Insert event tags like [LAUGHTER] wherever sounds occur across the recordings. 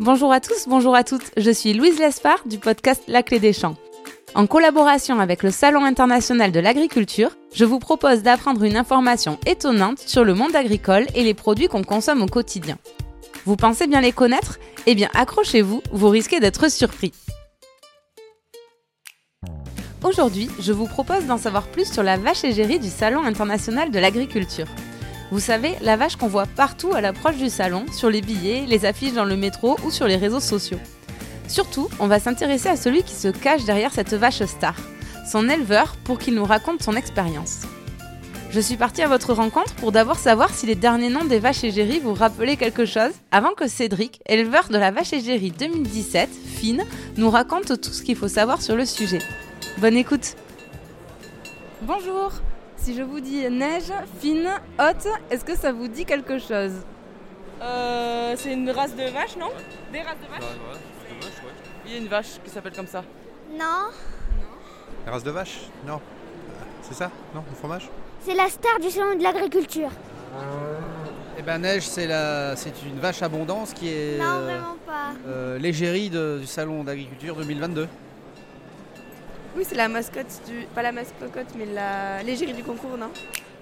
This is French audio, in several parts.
Bonjour à tous, bonjour à toutes. Je suis Louise Lespard du podcast La Clé des Champs. En collaboration avec le Salon international de l'agriculture, je vous propose d'apprendre une information étonnante sur le monde agricole et les produits qu'on consomme au quotidien. Vous pensez bien les connaître? Eh bien accrochez-vous, vous risquez d'être surpris. Aujourd'hui, je vous propose d'en savoir plus sur la vache égérie du Salon international de l'agriculture. Vous savez, la vache qu'on voit partout à l'approche du salon, sur les billets, les affiches dans le métro ou sur les réseaux sociaux. Surtout, on va s'intéresser à celui qui se cache derrière cette vache star, son éleveur, pour qu'il nous raconte son expérience. Je suis partie à votre rencontre pour d'abord savoir si les derniers noms des vaches égéries vous rappelaient quelque chose, avant que Cédric, éleveur de la vache égérie 2017, Fine, nous raconte tout ce qu'il faut savoir sur le sujet. Bonne écoute Bonjour Si je vous dis neige, fine, haute, est-ce que ça vous dit quelque chose Euh, c'est une race de vache, non Des races de vaches Bah, ouais, c'est dommage, ouais. Il y a une vache qui s'appelle comme ça. Non, La race de vache Non. C'est ça Non Le fromage c'est la star du salon de l'agriculture. Eh ben Neige, c'est la, c'est une vache abondance qui est Non, euh, vraiment pas. euh, l'égérie de- du salon d'agriculture 2022. Oui, c'est la mascotte du. Pas la mascotte, mais la l'égérie du concours, non?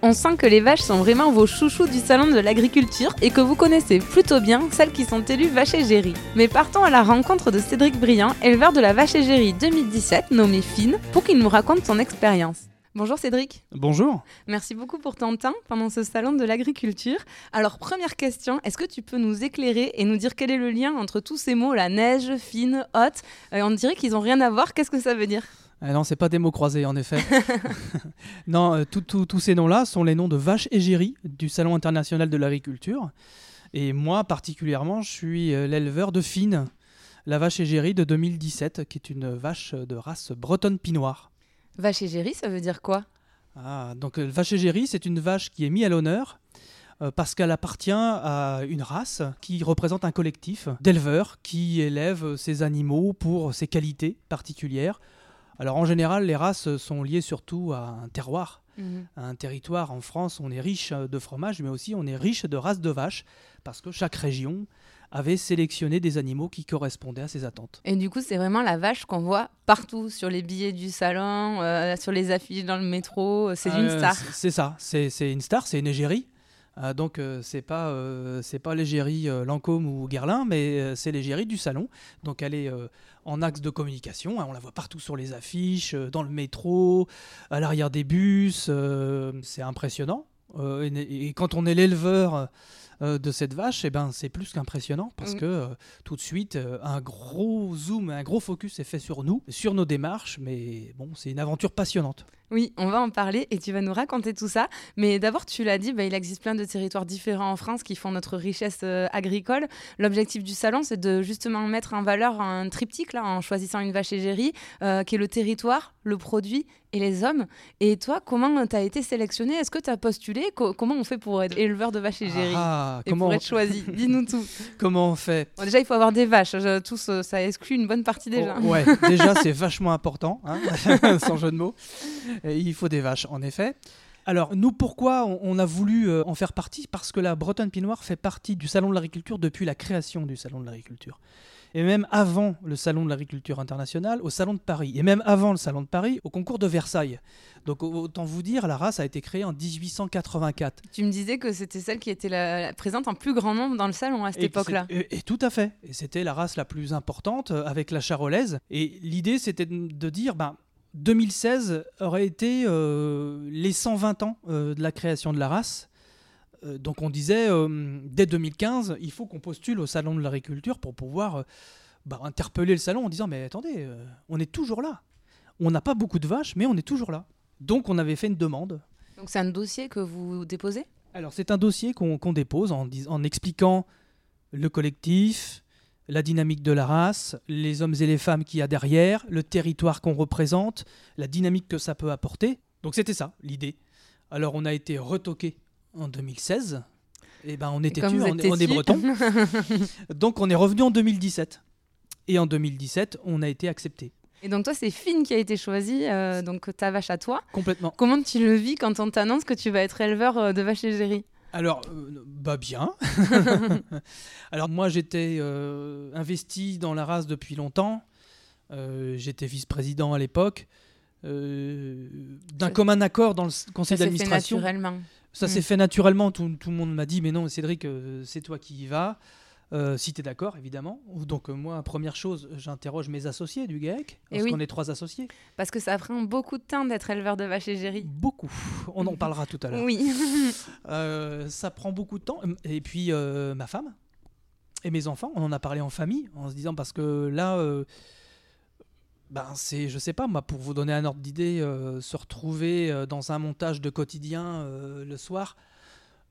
On sent que les vaches sont vraiment vos chouchous du salon de l'agriculture et que vous connaissez plutôt bien celles qui sont élues vaches égérie. Mais partons à la rencontre de Cédric Briand, éleveur de la vache égérie 2017, nommée Fine, pour qu'il nous raconte son expérience. Bonjour Cédric, Bonjour. merci beaucoup pour ton temps pendant ce salon de l'agriculture. Alors première question, est-ce que tu peux nous éclairer et nous dire quel est le lien entre tous ces mots, la neige, fine, haute Euh, On dirait qu'ils n'ont rien à voir, qu'est-ce que ça veut dire? Ah non, c'est pas des mots croisés en effet. [LAUGHS] [LAUGHS] non, euh, tous ces noms-là sont les noms de vaches égérie du Salon international de l'agriculture. Et moi particulièrement, je suis euh, l'éleveur de Fine, la vache égérie de 2017, qui est une vache de race bretonne pinoire. Vache égérie, ça veut dire quoi? Ah, donc euh, vache égérie, c'est une vache qui est mise à l'honneur euh, parce qu'elle appartient à une race qui représente un collectif d'éleveurs qui élèvent ces animaux pour ses qualités particulières. Alors en général, les races sont liées surtout à un terroir, à un territoire. En France, on est riche de fromage, mais aussi on est riche de races de vaches parce que chaque région avait sélectionné des animaux qui correspondaient à ses attentes. Et du coup, c'est vraiment la vache qu'on voit partout, sur les billets du salon, euh, sur les affiches dans le métro. euh, C'est une Euh, star. c'est- ça, c'est une star, c'est une égérie. Euh, donc euh, c'est pas euh, c'est pas l'égérie Lancôme ou Guerlain, mais c'est l'égérie du salon. Donc elle est en axe de communication. hein, on la voit partout sur les affiches, dans le métro, à l'arrière des bus. c'est impressionnant. Et quand on est l'éleveur euh, de cette vache, eh ben c'est plus qu'impressionnant parce Mm. que euh, tout de suite euh, un gros zoom, un gros focus est fait sur nous, sur nos démarches. Mais bon, c'est une aventure passionnante. Oui, on va en parler et tu vas nous raconter tout ça. Mais d'abord, tu l'as dit, bah, il existe plein de territoires différents en France qui font notre richesse agricole. L'objectif du salon, c'est de justement mettre en valeur un triptyque là, en choisissant une vache égérie, qui est le territoire, le produit et les hommes. Et toi, comment tu as été sélectionné Est-ce que tu as postulé? Co- Comment on fait pour être éleveur de vaches égérie Ah, et comment, pour être choisi [LAUGHS] Dis-nous tout. comment on fait Bon, déjà, il faut avoir des vaches. Tous, euh, ça exclut une bonne partie déjà. Oh, Ouais, [LAUGHS] déjà c'est vachement important, hein, [LAUGHS] sans jeu de mots. Et il faut des vaches, en effet. Alors, nous, pourquoi on, on a voulu euh, en faire partie? Parce que la Bretonne Pinoire fait partie du Salon de l'Agriculture depuis la création du Salon de l'Agriculture. Et même avant le Salon de l'Agriculture international, au Salon de Paris. Et même avant le Salon de Paris, au concours de Versailles. Donc, autant vous dire, la race a été créée en 1884. Tu me disais que c'était celle qui était la, présente en plus grand nombre dans le salon à cette Et époque-là. Et, et tout à fait. Et c'était la race la plus importante euh, avec la charolaise. Et l'idée, c'était de, de dire, ben, 2016 aurait été euh, les 120 ans euh, de la création de la race. Euh, donc on disait, euh, dès 2015, il faut qu'on postule au Salon de l'agriculture pour pouvoir euh, bah, interpeller le salon en disant, mais attendez, on est toujours là. On n'a pas beaucoup de vaches, mais on est toujours là. Donc on avait fait une demande. Donc c'est un dossier que vous déposez? Alors, c'est un dossier qu'on dépose en expliquant le collectif, la dynamique de la race, les hommes et les femmes qu'il y a derrière, le territoire qu'on représente, la dynamique que ça peut apporter. Donc, c'était ça, l'idée. Alors, on a été retoqué en 2016. Et ben, on était on, est- on est têtu. breton. [LAUGHS] Donc, on est revenu en 2017. Et en 2017, on a été accepté. Et donc toi, c'est Fine qui a été choisi, euh, donc ta vache à toi. Complètement. Comment tu le vis quand on t'annonce que tu vas être éleveur euh, de vaches égérie Alors, euh, bah bien. [LAUGHS] [LAUGHS] Alors moi j'étais investi dans la race depuis longtemps. J'étais vice-président à l'époque. D'un commun accord dans le conseil d'administration. naturellement. Ça Mm. s'est fait naturellement. Tout, tout le monde m'a dit mais non Cédric, euh, c'est toi qui y vas. Euh, si tu es d'accord, évidemment. Donc euh, moi, première chose, j'interroge mes associés du GAEC, Eh parce oui. qu'on est trois associés. Parce que ça prend beaucoup de temps d'être éleveur de vaches égérie. Beaucoup. On en parlera tout à l'heure. Oui. [LAUGHS] Euh, ça prend beaucoup de temps. Et puis ma femme et mes enfants, on en a parlé en famille, en se disant parce que là, ben c'est, je sais pas, moi, pour vous donner un ordre d'idée, euh, se retrouver euh, dans un montage de quotidien euh, le soir.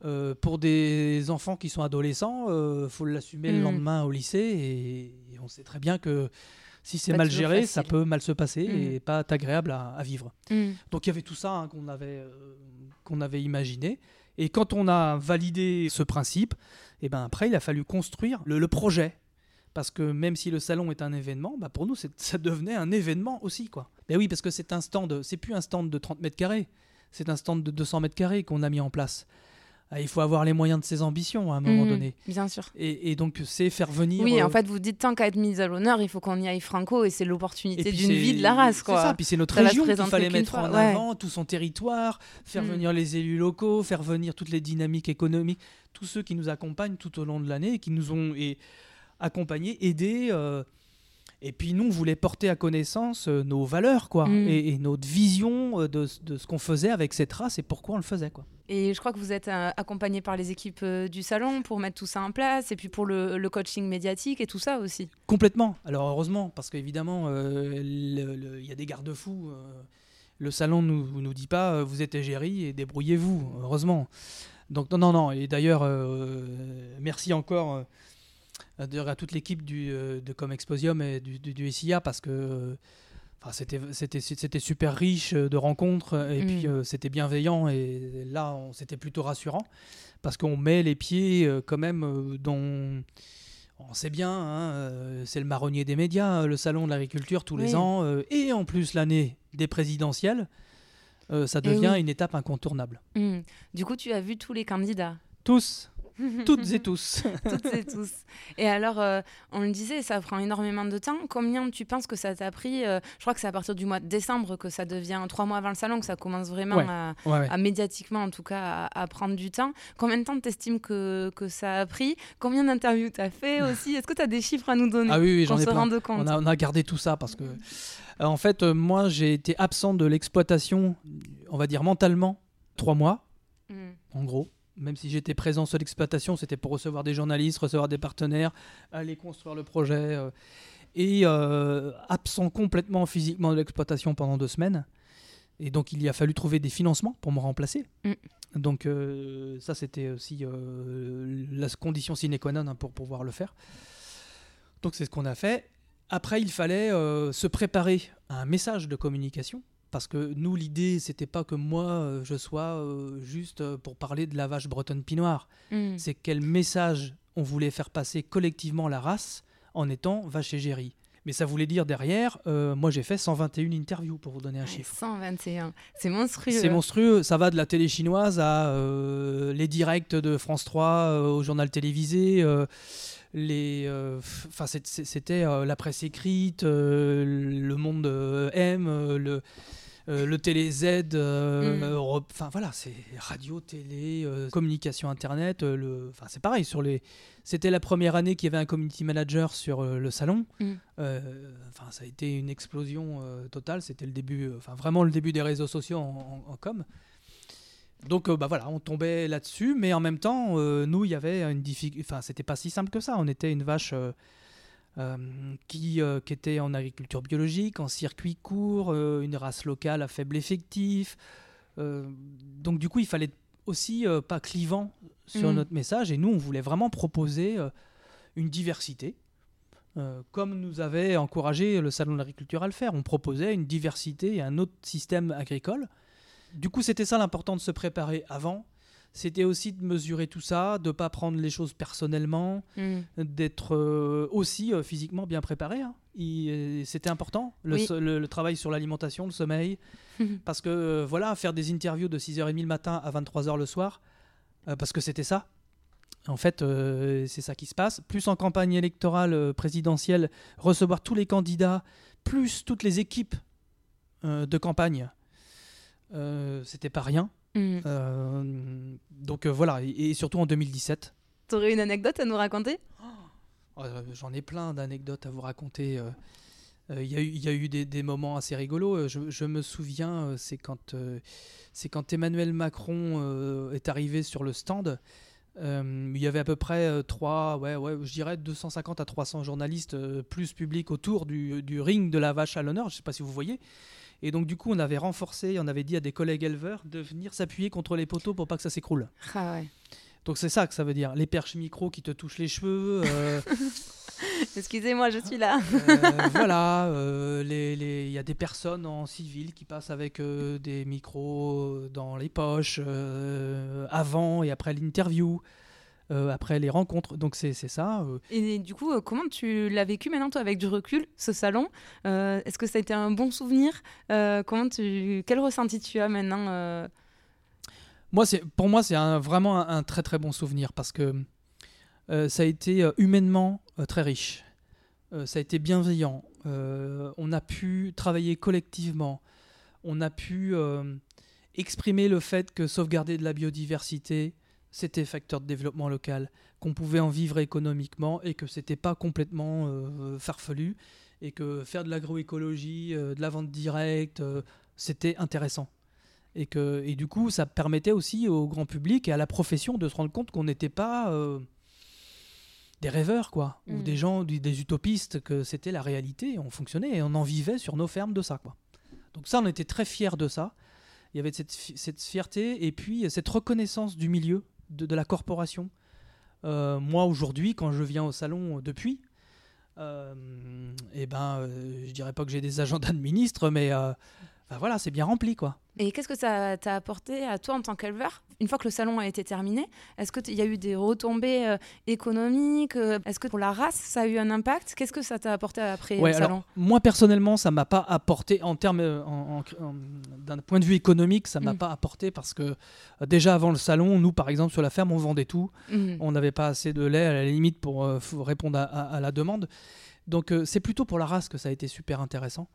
euh, pour des enfants qui sont adolescents, euh, faut l'assumer le Mm. lendemain au lycée et, et on sait très bien que si c'est mal géré, ça peut mal se passer Mm. et pas agréable à- à vivre. Mm. Donc il y avait tout ça hein, qu'on avait, euh, qu'on avait imaginé. Et quand on a validé ce principe, et ben après il a fallu construire le, le projet. Parce que même si le salon est un événement, bah pour nous ça devenait un événement aussi. quoi. Ben oui, parce que c'est un stand, c'est plus un stand de 30 mètres carrés, c'est un stand de 200 mètres carrés qu'on a mis en place. Ah, il faut avoir les moyens de ses ambitions à un moment Mm. donné. Bien sûr. Et, et donc c'est faire venir... Oui, euh, en fait, vous dites tant qu'à être mise à l'honneur, il faut qu'on y aille franco et c'est l'opportunité d'une vie de la race, C'est ça, puis c'est notre Ça région qu'il fallait mettre fois, en ouais. avant, tout son territoire, faire Mm. venir les élus locaux, faire venir toutes les dynamiques économiques, tous ceux qui nous accompagnent tout au long de l'année et qui nous ont et, accompagnés, aidés. euh, et puis nous, on voulait porter à connaissance euh, nos valeurs, quoi, Mm. et, et notre vision euh, de, de ce qu'on faisait avec cette race et pourquoi on le faisait, quoi. Et je crois que vous êtes accompagné par les équipes du salon pour mettre tout ça en place et puis pour le, le coaching médiatique et tout ça aussi. Complètement. Alors heureusement, parce qu'évidemment, euh, il y a des garde-fous. euh, le salon ne nous, nous dit pas euh, vous êtes égérie et débrouillez-vous, heureusement. Donc non, non, non. Et d'ailleurs, merci encore d'ailleurs, à toute l'équipe du, euh, de Comexposium et du, du, du SIA parce que euh, enfin, c'était, super riche euh, de rencontres et Mm. puis euh, c'était bienveillant et là, c'était plutôt rassurant parce qu'on met les pieds euh, quand même euh, dans... On sait bien, hein, euh, c'est le marronnier des médias, euh, le salon de l'agriculture tous les ans, euh, et en plus l'année des présidentielles, euh, ça devient oui. une étape incontournable. Mm. Du coup, tu as vu tous les candidats? Tous, [LAUGHS] toutes et tous. [LAUGHS] Toutes et tous. Et alors, euh, on le disait, ça prend énormément de temps. Combien tu penses que ça t'a pris euh, Je crois que c'est à partir du mois de décembre que ça devient, trois mois avant le salon, que ça commence vraiment Ouais. à, Ouais, ouais. à médiatiquement, en tout cas, à, à prendre du temps. Combien de temps t'estimes que, que ça a pris? Combien d'interviews t'as fait [LAUGHS] aussi? Est-ce que tu as des chiffres à nous donner Ah oui, j'en ai se plein. compte? On a, on a gardé tout ça parce que, euh, en fait, moi, j'ai été absent de l'exploitation, on va dire mentalement, trois mois, Mm. en gros. Même si j'étais présent sur l'exploitation, c'était pour recevoir des journalistes, recevoir des partenaires, aller construire le projet. euh, et euh, absent complètement physiquement de l'exploitation pendant deux semaines. Et donc, il y a fallu trouver des financements pour me remplacer. Mm. Donc, euh, ça, c'était aussi la condition sine qua non hein, pour pouvoir le faire. Donc, c'est ce qu'on a fait. Après, il fallait se préparer à un message de communication. Parce que nous, l'idée, c'était pas que moi, euh, je sois euh, juste euh, pour parler de la vache bretonne pinoire. Mm. C'est quel message on voulait faire passer collectivement la race en étant vache égérie. Mais ça voulait dire derrière, euh, moi j'ai fait 121 interviews pour vous donner un Ouais, chiffre. 121. C'est monstrueux. C'est monstrueux, ça va de la télé chinoise à euh, les directs de France 3 euh, au journal télévisé, les, enfin c'était la presse écrite, le Monde euh, le euh, le télé Z, euh, Mm. Europe- enfin voilà, c'est radio, télé, euh, communication internet, le, enfin c'est pareil sur les. C'était la première année qu'il y avait un community manager sur le salon. Mm. Enfin ça a été une explosion totale. C'était le début, enfin vraiment le début des réseaux sociaux en, en- en com. Donc euh, bah voilà, on tombait là-dessus, mais en même temps, euh, nous, il y avait une difficulté. Enfin, c'était pas si simple que ça. On était une vache euh, euh, qui, euh, qui était en agriculture biologique, en circuit court, euh, une race locale à faible effectif. Euh, donc du coup, il fallait aussi pas clivant sur Mm. notre message. Et nous, on voulait vraiment proposer une diversité. comme nous avait encouragé le Salon de l'agriculture à le faire. On proposait une diversité et un autre système agricole. Du coup, c'était ça l'important de se préparer avant. C'était aussi de mesurer tout ça, de ne pas prendre les choses personnellement, Mm. d'être euh, aussi euh, physiquement bien préparé. hein. Euh, C'était important, le, Oui. so- le- le travail sur l'alimentation, le sommeil. [LAUGHS] parce que euh, voilà, faire des interviews de 6h30 le matin à 23h le soir, parce que c'était ça. En fait, c'est ça qui se passe. Plus en campagne électorale présidentielle, recevoir tous les candidats, plus toutes les équipes de campagne, c'était pas rien. Mm. Euh, donc euh, voilà, et, et surtout en 2017. T'aurais une anecdote à nous raconter? Euh, J'en ai plein d'anecdotes à vous raconter. euh. Euh, Il y, a eu- il y a eu des, des moments assez rigolos. Je, je me souviens, c'est quand, euh, c'est quand Emmanuel Macron euh, est arrivé sur le stand. euh, il y avait à peu près euh, trois, ouais, ouais, je dirais 250 à 300 journalistes euh, plus public autour du, du ring de la vache à l'honneur. Je ne sais pas si vous voyez. Et donc du coup, on avait renforcé, on avait dit à des collègues éleveurs de venir s'appuyer contre les poteaux pour pas que ça s'écroule. Ah ouais. Donc c'est ça que ça veut dire. Les perches micro qui te touchent les cheveux. euh, [LAUGHS] Excusez-moi, je suis là. Euh, voilà, euh, les- les- il y a des personnes en civil qui passent avec euh, des micros dans les poches avant et après l'interview, après les rencontres. Donc c'est ça. euh. Et du coup, euh, comment tu l'as vécu maintenant, toi, avec du recul, ce salon Euh, Est-ce que ça a été un bon souvenir Euh, Comment tu... Quel ressenti tu as maintenant euh? Moi, pour moi, c'est vraiment un, un très très bon souvenir parce que euh, ça a été euh, humainement euh, très riche. Euh, ça a été bienveillant. Euh, on a pu travailler collectivement. On a pu euh, exprimer le fait que sauvegarder de la biodiversité, c'était facteur de développement local, qu'on pouvait en vivre économiquement et que c'était pas complètement euh, farfelu et que faire de l'agroécologie, euh, de la vente directe, euh, c'était intéressant. Et, que, et du coup, ça permettait aussi au grand public et à la profession de se rendre compte qu'on n'était pas des rêveurs, quoi, ou Mm. des gens, des, utopistes, que c'était la réalité, on fonctionnait et on en vivait sur nos fermes de ça, quoi. Donc ça, on était très fiers de ça. Il y avait cette, cette fierté et puis cette reconnaissance du milieu, de, la corporation. Euh, moi, aujourd'hui, quand je viens au salon euh, depuis, euh, eh ben, euh, je dirais pas que j'ai des agendas de ministre, mais ben voilà, c'est bien rempli, quoi. Et qu'est-ce que ça t'a apporté à toi en tant qu'éleveur? Une fois que le salon a été terminé, est-ce qu'il y a eu des retombées euh, économiques euh, Est-ce que pour la race, ça a eu un impact? Qu'est-ce que ça t'a apporté après Ouais, le alors, salon? moi personnellement, ça m'a pas apporté en termes euh, en- en- en- d'un point de vue économique, ça m'a Mm. pas apporté parce que euh, déjà avant le salon, nous par exemple sur la ferme, on vendait tout, Mhm. on n'avait pas assez de lait à la limite pour euh, répondre à, à- à la demande. Donc c'est plutôt pour la race que ça a été super intéressant.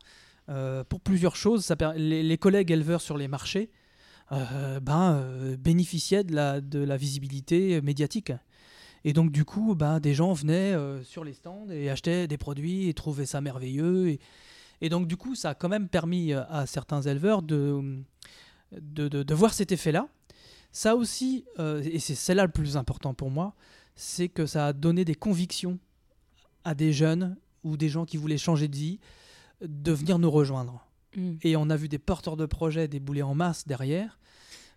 Euh, pour plusieurs choses, les, collègues éleveurs sur les marchés euh, ben, euh, bénéficiaient de la, visibilité médiatique. Et donc du coup, ben, des gens venaient sur les stands et achetaient des produits et trouvaient ça merveilleux. Et, donc du coup, ça a quand même permis à certains éleveurs de, voir cet effet-là. Ça aussi, et c'est celle-là le plus important pour moi, c'est que ça a donné des convictions à des jeunes ou des gens qui voulaient changer de vie de venir nous rejoindre. Mhm. Et on a vu des porteurs de projets débouler en masse derrière.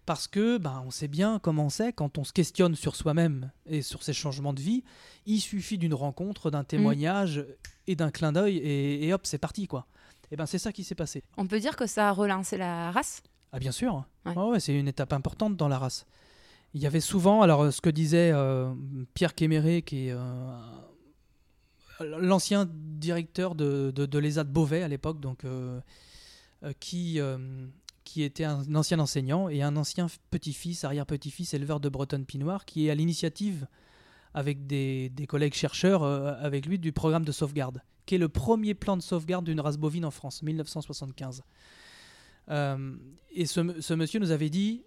Parce que ben, on sait bien comment c'est quand on se questionne sur soi-même et sur ses changements de vie. Il suffit d'une rencontre, d'un témoignage et d'un clin d'œil et, et hop, c'est parti quoi. Et ben c'est ça qui s'est passé. On peut dire que ça a relancé la race? Ah bien sûr. Ouais. Ouais, c'est une étape importante dans la race. Il y avait souvent, alors ce que disait euh, Pierre Kéméré, qui est euh, l'ancien directeur de, de, l'ESA de Beauvais à l'époque, donc euh, euh, qui, euh, qui était un ancien enseignant et un ancien petit-fils, arrière-petit-fils éleveur de Bretonne Pinoire, qui est à l'initiative avec des, collègues chercheurs avec lui du programme de sauvegarde, qui est le premier plan de sauvegarde d'une race bovine en France, 1975. Euh, et ce, monsieur nous avait dit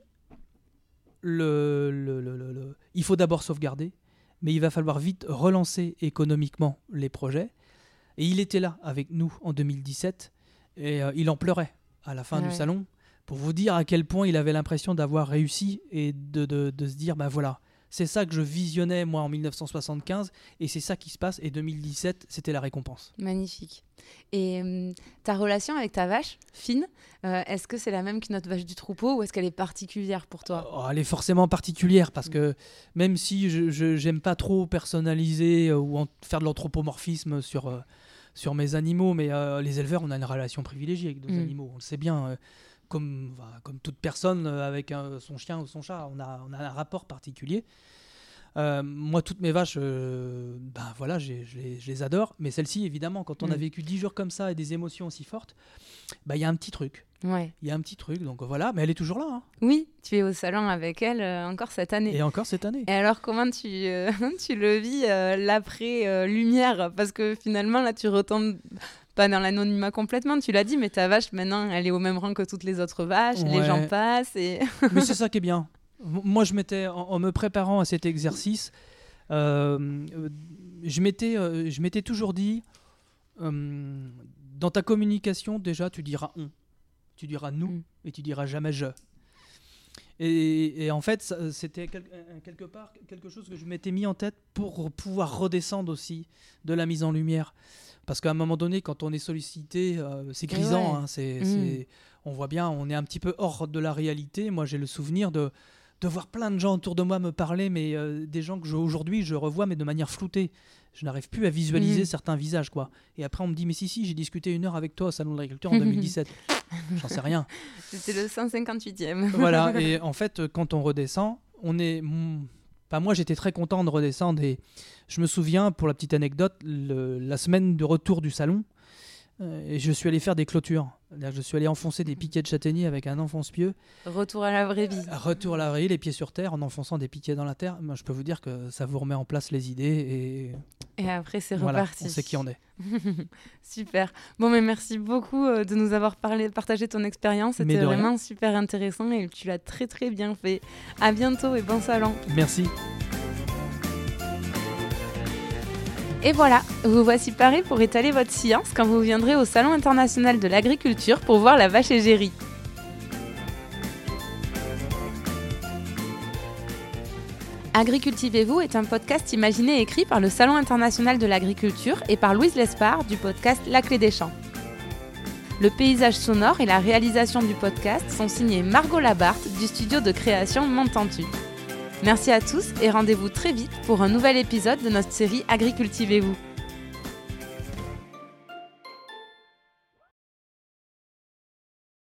il faut d'abord sauvegarder, mais il va falloir vite relancer économiquement les projets. Et il était là avec nous en 2017 et euh, il en pleurait à la fin Ouais. du salon pour vous dire à quel point il avait l'impression d'avoir réussi et de, de- de se dire bah voilà, c'est ça que je visionnais moi en 1975 et c'est ça qui se passe et 2017 c'était la récompense. Magnifique. Et hum, ta relation avec ta vache, Fine, euh, est-ce que c'est la même qu'une autre vache du troupeau ou est-ce qu'elle est particulière pour toi? Oh, elle est forcément particulière parce que même si je j'aime pas trop personnaliser euh, ou en- faire de l'anthropomorphisme sur, euh, sur mes animaux, mais euh, les éleveurs, on a une relation privilégiée avec nos Mm. animaux, on le sait bien. Comme, enfin, comme toute personne euh, avec un- son chien ou son chat, on a, on a un rapport particulier. Euh, moi, toutes mes vaches, euh, ben voilà, je les, adore. Mais celle-ci, évidemment, quand on a Mm. vécu 10 jours comme ça et des émotions aussi fortes, ben, il y a un petit truc. Ouais. Il y a un petit truc, donc voilà. Mais elle est toujours là. hein. Oui, tu es au salon avec elle euh, encore cette année. Et encore cette année. Et alors, comment tu, [LAUGHS] tu le vis l'après-lumière Parce que finalement, là, tu retombes pas dans l'anonymat complètement, tu l'as dit, mais ta vache, maintenant, elle est au même rang que toutes les autres vaches, les gens passent et... Mais c'est [LAUGHS] ça qui est bien. Moi, je m'étais, en, en me préparant à cet exercice, euh, euh, je m'étais, euh, je m'étais toujours dit, euh, dans ta communication, déjà, tu diras on, tu diras nous, Mm. et tu diras jamais je. Et, et en fait, c'était quel- quelque part quelque chose que je m'étais mis en tête pour pouvoir redescendre aussi de la mise en lumière. Parce qu'à un moment donné, quand on est sollicité, euh, c'est Et grisant. ouais. hein, c'est, Mm. c'est- on voit bien, on est un petit peu hors de la réalité. Moi, j'ai le souvenir de, de voir plein de gens autour de moi me parler, mais euh, des gens que aujourd'hui je revois, mais de manière floutée. Je n'arrive plus à visualiser Mhm. certains visages, quoi. Et après, on me dit, mais si, si, j'ai discuté une heure avec toi au Salon de l'Agriculture en [LAUGHS] 2017. J'en sais rien. C'était le 158e. [LAUGHS] voilà, et en fait, quand on redescend, on est. mm, Pas moi, j'étais très content de redescendre. Et je me souviens, pour la petite anecdote, le- la semaine de retour du salon, euh, et je suis allé faire des clôtures. Je suis allé enfoncer des piquets de châtaignier avec un enfonce-pieu. Retour à la vraie vie. Retour à la vraie, les pieds sur terre, en enfonçant des piquets dans la terre. Moi, je peux vous dire que ça vous remet en place les idées et Et après, c'est voilà, reparti. on sait qui on est. [LAUGHS] super. Bon, mais merci beaucoup euh, de nous avoir parlé, partagé ton expérience. C'était vraiment super intéressant et tu l'as très très bien fait. À bientôt et bon salon. Merci. Et voilà, vous voici parés pour étaler votre science quand vous viendrez au Salon international de l'agriculture pour voir la vache égérie. Agricultivez-vous est un podcast imaginé et écrit par le Salon international de l'agriculture et par Louise Lespard du podcast La Clé des Champs. Le paysage sonore et la réalisation du podcast sont signés Margot Labarthe du studio de création Montantu. Merci à tous et rendez-vous très vite pour un nouvel épisode de notre série Agricultivez-vous.